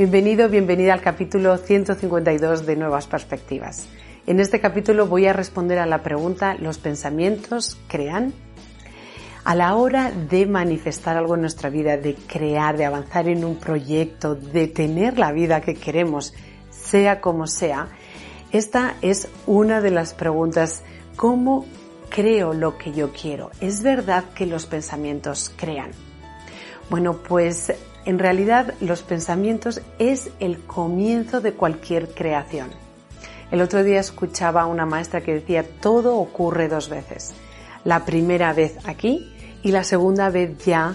Bienvenido, bienvenida al capítulo 152 de Nuevas Perspectivas. En este capítulo voy a responder a la pregunta ¿los pensamientos crean? A la hora de manifestar algo en nuestra vida, de crear, de avanzar en un proyecto, de tener la vida que queremos, sea como sea, esta es una de las preguntas, ¿cómo creo lo que yo quiero? ¿Es verdad que los pensamientos crean? Bueno, pues en realidad los pensamientos es el comienzo de cualquier creación. El otro día escuchaba a una maestra que decía todo ocurre dos veces. La primera vez aquí y la segunda vez ya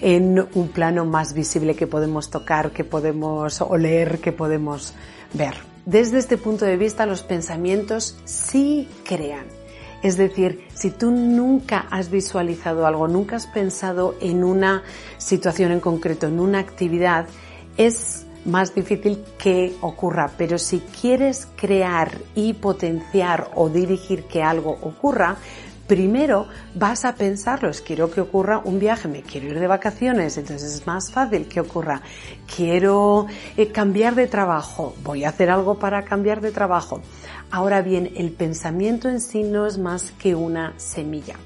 en un plano más visible que podemos tocar, que podemos oler, que podemos ver. Desde este punto de vista los pensamientos sí crean es decir, si tú nunca has visualizado algo, nunca has pensado en una situación en concreto, en una actividad, es más difícil que ocurra. Pero si quieres crear y potenciar o dirigir que algo ocurra, primero vas a pensarlo, es quiero que ocurra un viaje, me quiero ir de vacaciones, entonces es más fácil que ocurra. Quiero eh, cambiar de trabajo, voy a hacer algo para cambiar de trabajo. Ahora bien, el pensamiento en sí no es más que una semilla.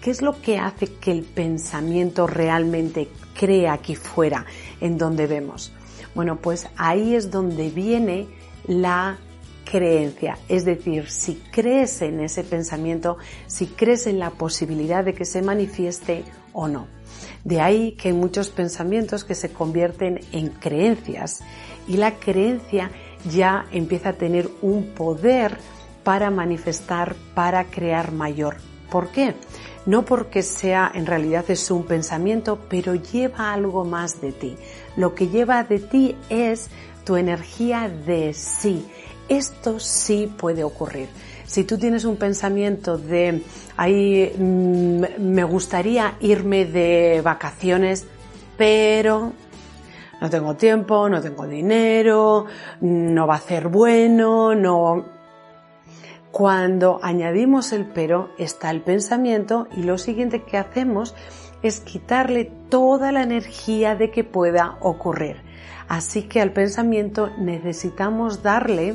¿Qué es lo que hace que el pensamiento realmente crea aquí fuera, en donde vemos? Bueno, pues ahí es donde viene la creencia. Es decir, si crees en ese pensamiento, si crees en la posibilidad de que se manifieste o no. De ahí que hay muchos pensamientos que se convierten en creencias y la creencia ya empieza a tener un poder para manifestar, para crear mayor. ¿Por qué? No porque sea en realidad es un pensamiento, pero lleva algo más de ti. Lo que lleva de ti es tu energía de sí. Esto sí puede ocurrir. Si tú tienes un pensamiento de, ahí mm, me gustaría irme de vacaciones, pero no tengo tiempo, no tengo dinero, no va a ser bueno, no... Cuando añadimos el pero está el pensamiento y lo siguiente que hacemos es quitarle toda la energía de que pueda ocurrir. Así que al pensamiento necesitamos darle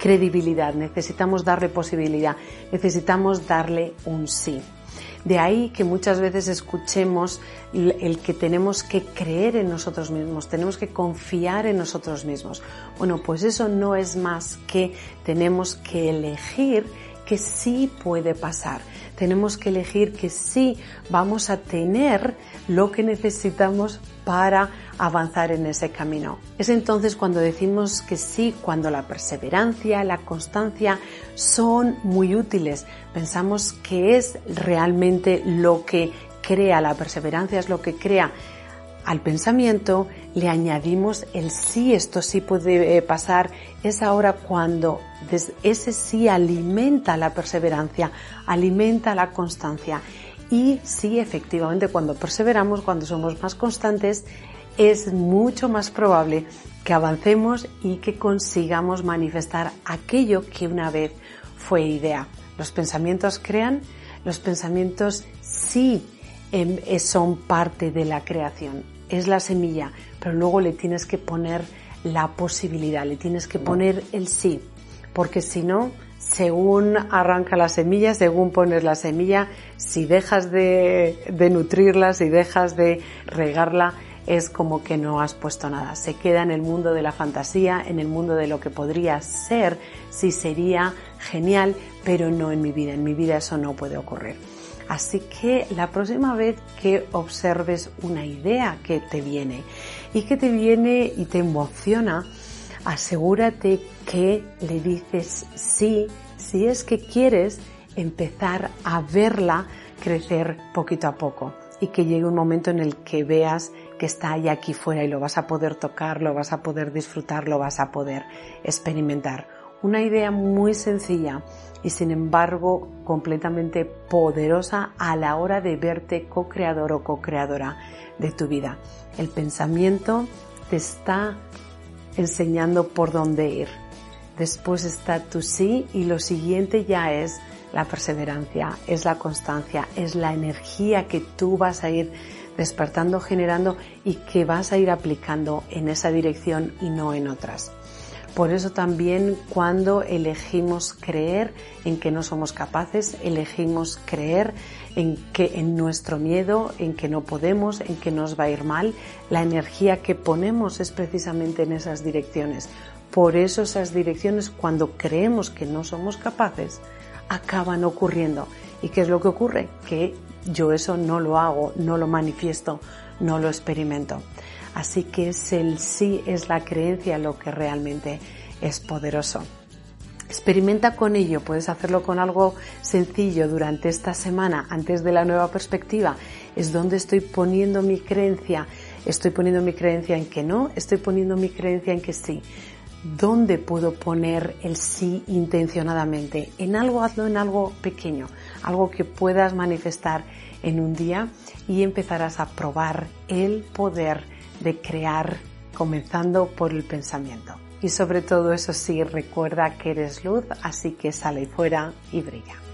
credibilidad, necesitamos darle posibilidad, necesitamos darle un sí. De ahí que muchas veces escuchemos el que tenemos que creer en nosotros mismos, tenemos que confiar en nosotros mismos. Bueno, pues eso no es más que tenemos que elegir que sí puede pasar. Tenemos que elegir que sí vamos a tener lo que necesitamos para avanzar en ese camino. Es entonces cuando decimos que sí, cuando la perseverancia, la constancia son muy útiles. Pensamos que es realmente lo que crea, la perseverancia es lo que crea. Al pensamiento le añadimos el sí, esto sí puede eh, pasar. Es ahora cuando ese sí alimenta la perseverancia, alimenta la constancia. Y sí, efectivamente, cuando perseveramos, cuando somos más constantes, es mucho más probable que avancemos y que consigamos manifestar aquello que una vez fue idea. Los pensamientos crean, los pensamientos sí em, son parte de la creación, es la semilla, pero luego le tienes que poner la posibilidad, le tienes que poner el sí, porque si no, según arranca la semilla, según pones la semilla, si dejas de, de nutrirla, si dejas de regarla, es como que no has puesto nada. Se queda en el mundo de la fantasía, en el mundo de lo que podría ser, si sería genial, pero no en mi vida. En mi vida eso no puede ocurrir. Así que la próxima vez que observes una idea que te viene y que te viene y te emociona, asegúrate que le dices sí si es que quieres empezar a verla crecer poquito a poco y que llegue un momento en el que veas que está ahí aquí fuera y lo vas a poder tocar, lo vas a poder disfrutar, lo vas a poder experimentar. Una idea muy sencilla y sin embargo completamente poderosa a la hora de verte co-creador o co-creadora de tu vida. El pensamiento te está enseñando por dónde ir. Después está tu sí y lo siguiente ya es la perseverancia, es la constancia, es la energía que tú vas a ir despertando, generando y que vas a ir aplicando en esa dirección y no en otras. Por eso también cuando elegimos creer en que no somos capaces, elegimos creer en que en nuestro miedo, en que no podemos, en que nos va a ir mal, la energía que ponemos es precisamente en esas direcciones. Por eso esas direcciones cuando creemos que no somos capaces, acaban ocurriendo. ¿Y qué es lo que ocurre? Que yo eso no lo hago, no lo manifiesto, no lo experimento. Así que es el sí, es la creencia lo que realmente es poderoso. Experimenta con ello, puedes hacerlo con algo sencillo durante esta semana, antes de la nueva perspectiva. Es donde estoy poniendo mi creencia. Estoy poniendo mi creencia en que no, estoy poniendo mi creencia en que sí. ¿Dónde puedo poner el sí intencionadamente? En algo, hazlo en algo pequeño, algo que puedas manifestar en un día y empezarás a probar el poder de crear comenzando por el pensamiento. Y sobre todo eso sí, recuerda que eres luz, así que sale fuera y brilla.